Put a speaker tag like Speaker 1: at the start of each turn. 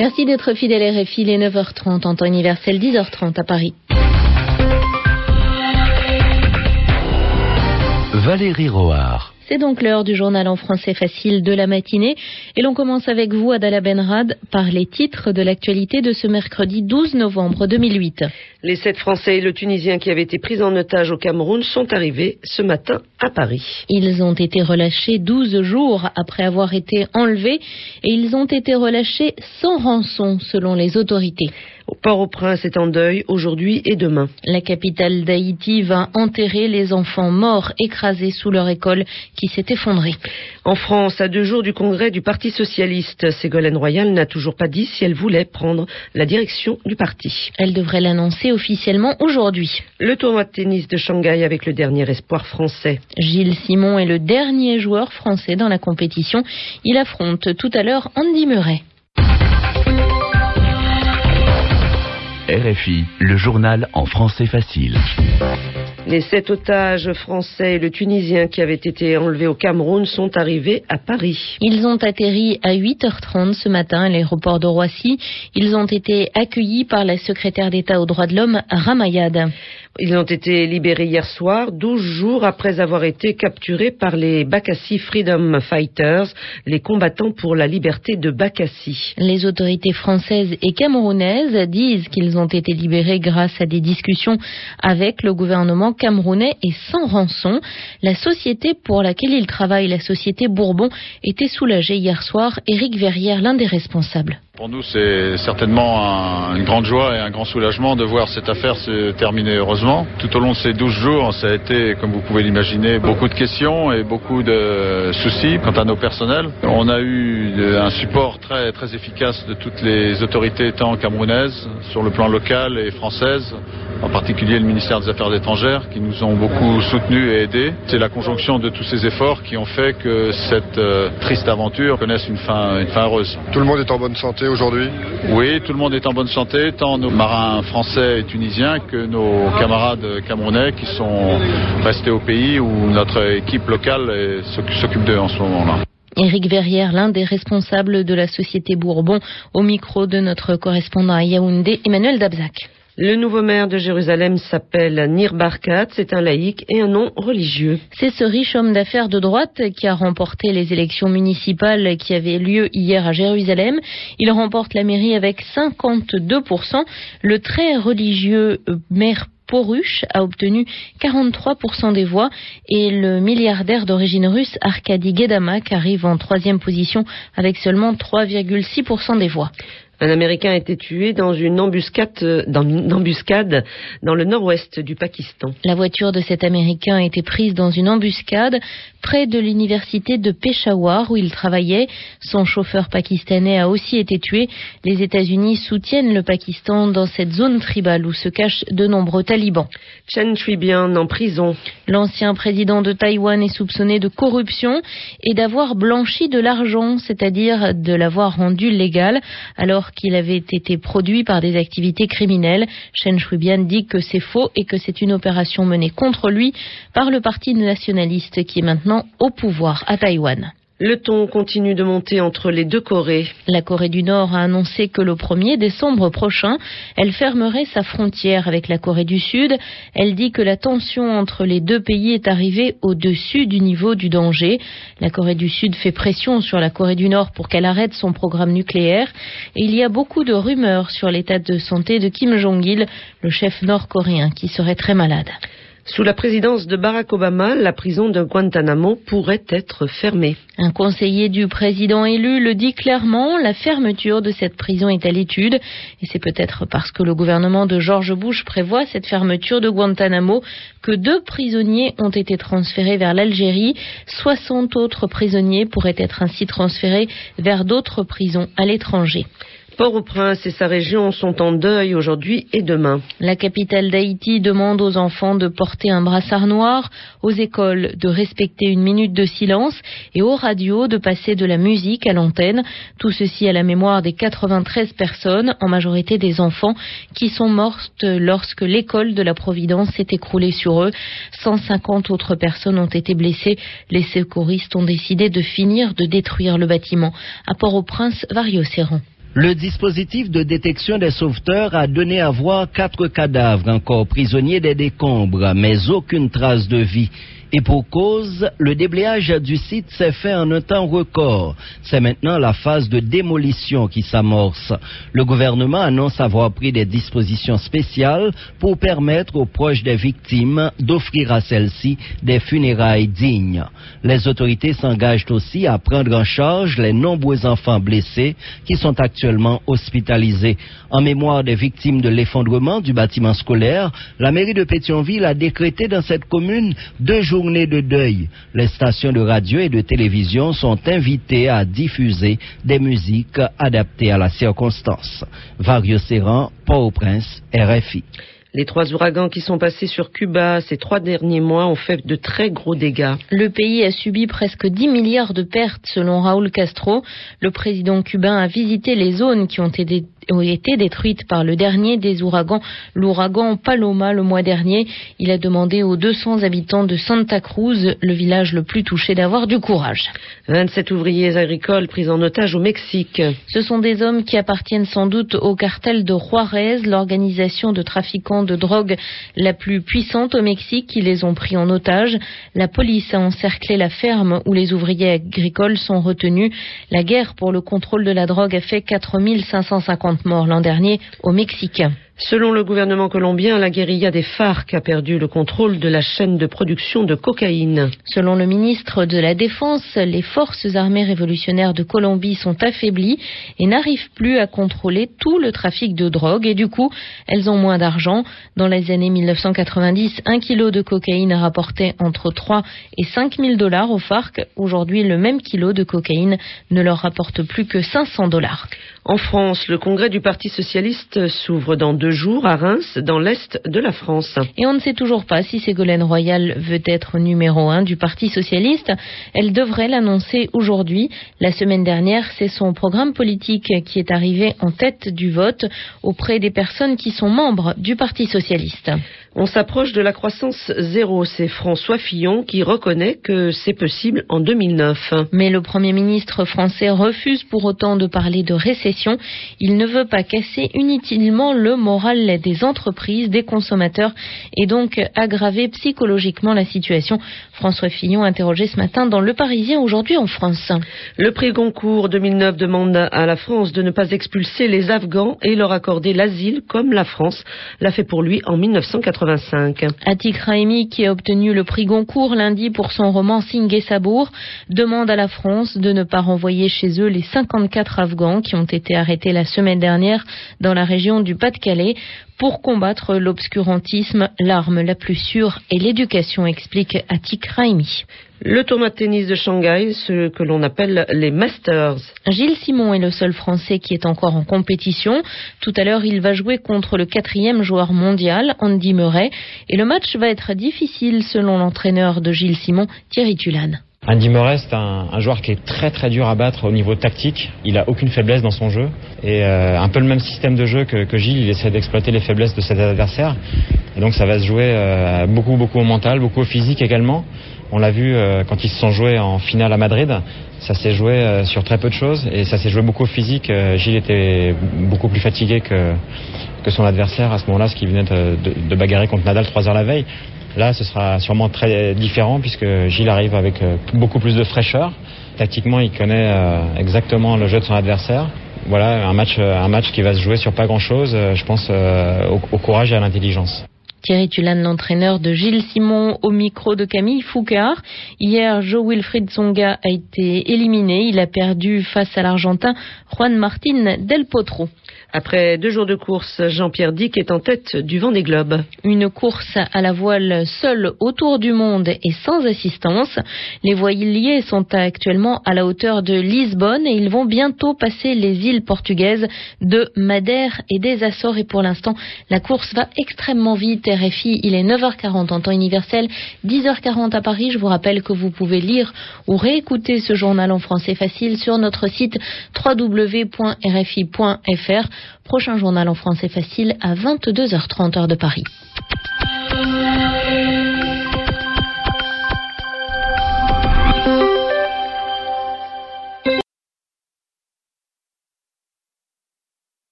Speaker 1: Merci d'être fidèle RFI, les 9h30 en temps universel, 10h30 à Paris.
Speaker 2: Valérie Roard.
Speaker 1: C'est donc l'heure du journal en français facile de la matinée et l'on commence avec vous, Adala Benrad, par les titres de l'actualité de ce mercredi 12 novembre 2008.
Speaker 3: Les sept Français et le Tunisien qui avaient été pris en otage au Cameroun sont arrivés ce matin à Paris.
Speaker 1: Ils ont été relâchés 12 jours après avoir été enlevés et ils ont été relâchés sans rançon selon les autorités.
Speaker 3: Port-au-Prince est en deuil aujourd'hui et demain.
Speaker 1: La capitale d'Haïti va enterrer les enfants morts écrasés sous leur école qui s'est effondrée.
Speaker 3: En France, à deux jours du congrès du Parti socialiste, Ségolène Royal n'a toujours pas dit si elle voulait prendre la direction du parti.
Speaker 1: Elle devrait l'annoncer officiellement aujourd'hui.
Speaker 3: Le tournoi de tennis de Shanghai avec le dernier espoir français.
Speaker 1: Gilles Simon est le dernier joueur français dans la compétition. Il affronte tout à l'heure Andy Murray.
Speaker 2: RFI, le journal en français facile.
Speaker 3: Les sept otages français et le Tunisien qui avaient été enlevés au Cameroun sont arrivés à Paris.
Speaker 1: Ils ont atterri à 8h30 ce matin à l'aéroport de Roissy. Ils ont été accueillis par la secrétaire d'État aux droits de l'homme, Ramayad.
Speaker 3: Ils ont été libérés hier soir, 12 jours après avoir été capturés par les Bakassi Freedom Fighters, les combattants pour la liberté de Bakassi.
Speaker 1: Les autorités françaises et camerounaises disent qu'ils ont été libérés grâce à des discussions avec le gouvernement camerounais et sans rançon. La société pour laquelle ils travaillent, la société Bourbon, était soulagée hier soir. Éric Verrière, l'un des responsables.
Speaker 4: Pour nous, c'est certainement un, une grande joie et un grand soulagement de voir cette affaire se terminer heureusement. Tout au long de ces 12 jours, ça a été, comme vous pouvez l'imaginer, beaucoup de questions et beaucoup de soucis quant à nos personnels. On a eu un support très, très efficace de toutes les autorités tant camerounaises, sur le plan local et françaises, en particulier le ministère des Affaires étrangères, qui nous ont beaucoup soutenus et aidés. C'est la conjonction de tous ces efforts qui ont fait que cette euh, triste aventure connaisse une fin, une fin heureuse.
Speaker 5: Tout le monde est en bonne santé aujourd'hui?
Speaker 4: Oui, tout le monde est en bonne santé, tant nos marins français et tunisiens que nos camarades camerounais qui sont restés au pays où notre équipe locale s'occupe d'eux en ce moment-là.
Speaker 1: Éric Verrière, l'un des responsables de la société Bourbon, au micro de notre correspondant à Yaoundé, Emmanuel Dabzac.
Speaker 3: Le nouveau maire de Jérusalem s'appelle Nir Barkat, c'est un laïc et un nom religieux.
Speaker 1: C'est ce riche homme d'affaires de droite qui a remporté les élections municipales qui avaient lieu hier à Jérusalem. Il remporte la mairie avec 52%. Le très religieux maire Poruch a obtenu 43% des voix et le milliardaire d'origine russe Arkady Gedamak arrive en troisième position avec seulement 3,6% des voix.
Speaker 3: Un Américain a été tué dans une embuscade dans, une embuscade dans le nord-ouest du Pakistan.
Speaker 1: La voiture de cet Américain a été prise dans une embuscade près de l'université de Peshawar où il travaillait. Son chauffeur pakistanais a aussi été tué. Les États-Unis soutiennent le Pakistan dans cette zone tribale où se cachent de nombreux talibans.
Speaker 3: Chen Shui-bian en prison.
Speaker 1: L'ancien président de Taïwan est soupçonné de corruption et d'avoir blanchi de l'argent, c'est-à-dire de l'avoir rendu légal alors qu'il avait été produit par des activités criminelles. Chen Shui-bian dit que c'est faux et que c'est une opération menée contre lui par le parti nationaliste qui est maintenant au pouvoir à Taïwan.
Speaker 3: Le ton continue de monter entre les deux Corées.
Speaker 1: La Corée du Nord a annoncé que le 1er décembre prochain, elle fermerait sa frontière avec la Corée du Sud. Elle dit que la tension entre les deux pays est arrivée au-dessus du niveau du danger. La Corée du Sud fait pression sur la Corée du Nord pour qu'elle arrête son programme nucléaire. Et il y a beaucoup de rumeurs sur l'état de santé de Kim Jong-il, le chef nord-coréen, qui serait très malade.
Speaker 3: Sous la présidence de Barack Obama, la prison de Guantanamo pourrait être fermée.
Speaker 1: Un conseiller du président élu le dit clairement, la fermeture de cette prison est à l'étude. Et c'est peut-être parce que le gouvernement de George Bush prévoit cette fermeture de Guantanamo que deux prisonniers ont été transférés vers l'Algérie. 60 autres prisonniers pourraient être ainsi transférés vers d'autres prisons à l'étranger.
Speaker 3: Port-au-Prince et sa région sont en deuil aujourd'hui et demain.
Speaker 1: La capitale d'Haïti demande aux enfants de porter un brassard noir, aux écoles de respecter une minute de silence et aux radios de passer de la musique à l'antenne. Tout ceci à la mémoire des 93 personnes, en majorité des enfants, qui sont mortes lorsque l'école de la Providence s'est écroulée sur eux. 150 autres personnes ont été blessées. Les secouristes ont décidé de finir de détruire le bâtiment. À Port-au-Prince, Vario Serron.
Speaker 6: Le dispositif de détection des sauveteurs a donné à voir quatre cadavres encore prisonniers des décombres, mais aucune trace de vie. Et pour cause, le déblayage du site s'est fait en un temps record. C'est maintenant la phase de démolition qui s'amorce. Le gouvernement annonce avoir pris des dispositions spéciales pour permettre aux proches des victimes d'offrir à celles-ci des funérailles dignes. Les autorités s'engagent aussi à prendre en charge les nombreux enfants blessés qui sont actuellement hospitalisés. En mémoire des victimes de l'effondrement du bâtiment scolaire, la mairie de Pétionville a décrété dans cette commune deux jours de deuil. Les stations de radio et de télévision sont invitées à diffuser des musiques adaptées à la circonstance. Vario Serran, Port-au-Prince, RFI.
Speaker 3: Les trois ouragans qui sont passés sur Cuba ces trois derniers mois ont fait de très gros dégâts.
Speaker 1: Le pays a subi presque 10 milliards de pertes selon Raúl Castro. Le président cubain a visité les zones qui ont été ont été détruites par le dernier des ouragans, l'ouragan Paloma le mois dernier. Il a demandé aux 200 habitants de Santa Cruz, le village le plus touché, d'avoir du courage.
Speaker 3: 27 ouvriers agricoles pris en otage au Mexique.
Speaker 1: Ce sont des hommes qui appartiennent sans doute au cartel de Juarez, l'organisation de trafiquants de drogue la plus puissante au Mexique, qui les ont pris en otage. La police a encerclé la ferme où les ouvriers agricoles sont retenus. La guerre pour le contrôle de la drogue a fait 4550 morts l'an dernier au Mexique.
Speaker 3: Selon le gouvernement colombien, la guérilla des FARC a perdu le contrôle de la chaîne de production de cocaïne.
Speaker 1: Selon le ministre de la Défense, les forces armées révolutionnaires de Colombie sont affaiblies et n'arrivent plus à contrôler tout le trafic de drogue et du coup, elles ont moins d'argent. Dans les années 1990, un kilo de cocaïne rapportait entre 3 et 5 000 dollars aux FARC. Aujourd'hui, le même kilo de cocaïne ne leur rapporte plus que 500 dollars.
Speaker 3: En France, le congrès du Parti socialiste s'ouvre dans deux jours à Reims, dans l'est de la France.
Speaker 1: Et on ne sait toujours pas si Ségolène Royal veut être numéro un du Parti socialiste. Elle devrait l'annoncer aujourd'hui. La semaine dernière, c'est son programme politique qui est arrivé en tête du vote auprès des personnes qui sont membres du Parti socialiste.
Speaker 3: On s'approche de la croissance zéro. C'est François Fillon qui reconnaît que c'est possible en 2009.
Speaker 1: Mais le Premier ministre français refuse pour autant de parler de récession. Il ne veut pas casser inutilement le moral des entreprises, des consommateurs et donc aggraver psychologiquement la situation. François Fillon interrogé ce matin dans Le Parisien aujourd'hui en France.
Speaker 3: Le prix Goncourt 2009 demande à la France de ne pas expulser les Afghans et leur accorder l'asile comme la France l'a fait pour lui en 1980.
Speaker 1: Atik Raimi, qui a obtenu le prix Goncourt lundi pour son roman Singh Sabour, demande à la France de ne pas renvoyer chez eux les 54 Afghans qui ont été arrêtés la semaine dernière dans la région du Pas-de-Calais pour combattre l'obscurantisme, l'arme la plus sûre est l'éducation, explique Atik Raimi.
Speaker 3: Le tournoi de tennis de Shanghai, ce que l'on appelle les Masters.
Speaker 1: Gilles Simon est le seul Français qui est encore en compétition. Tout à l'heure, il va jouer contre le quatrième joueur mondial, Andy Murray, et le match va être difficile selon l'entraîneur de Gilles Simon, Thierry Tulane.
Speaker 7: Andy Murray, c'est un, joueur qui est très très dur à battre au niveau tactique. Il a aucune faiblesse dans son jeu. Et euh, un peu le même système de jeu que, Gilles, il essaie d'exploiter les faiblesses de ses adversaires. Et donc ça va se jouer euh, beaucoup beaucoup au mental, beaucoup au physique également. On l'a vu euh, quand ils se sont joués en finale à Madrid. Ça s'est joué sur très peu de choses et ça s'est joué beaucoup au physique. Gilles était beaucoup plus fatigué que, que son adversaire à ce moment-là, ce qui venait de, de bagarrer contre Nadal trois heures la veille. Là, ce sera sûrement très différent puisque Gilles arrive avec euh, beaucoup plus de fraîcheur. Tactiquement, il connaît euh, exactement le jeu de son adversaire. Voilà, un match, euh, un match qui va se jouer sur pas grand-chose, je pense, au, courage et à l'intelligence.
Speaker 1: Thierry Tulane, l'entraîneur de Gilles Simon au micro de Camille Foucard. Hier, Joe Wilfried Songa a été éliminé. Il a perdu face à l'Argentin Juan Martín Del Potro.
Speaker 3: Après deux jours de course, Jean-Pierre Dick est en tête du vent des globes.
Speaker 1: Une course à la voile seule autour du monde et sans assistance. Les voiliers sont actuellement à la hauteur de Lisbonne et ils vont bientôt passer les îles portugaises de Madère et des Açores. Et pour l'instant, la course va extrêmement vite. RFI, il est 9h40 en temps universel, 10h40 à Paris. Je vous rappelle que vous pouvez lire ou réécouter ce journal en français facile sur notre site www.rfi.fr. Prochain journal en français facile à 22h30 heure de Paris.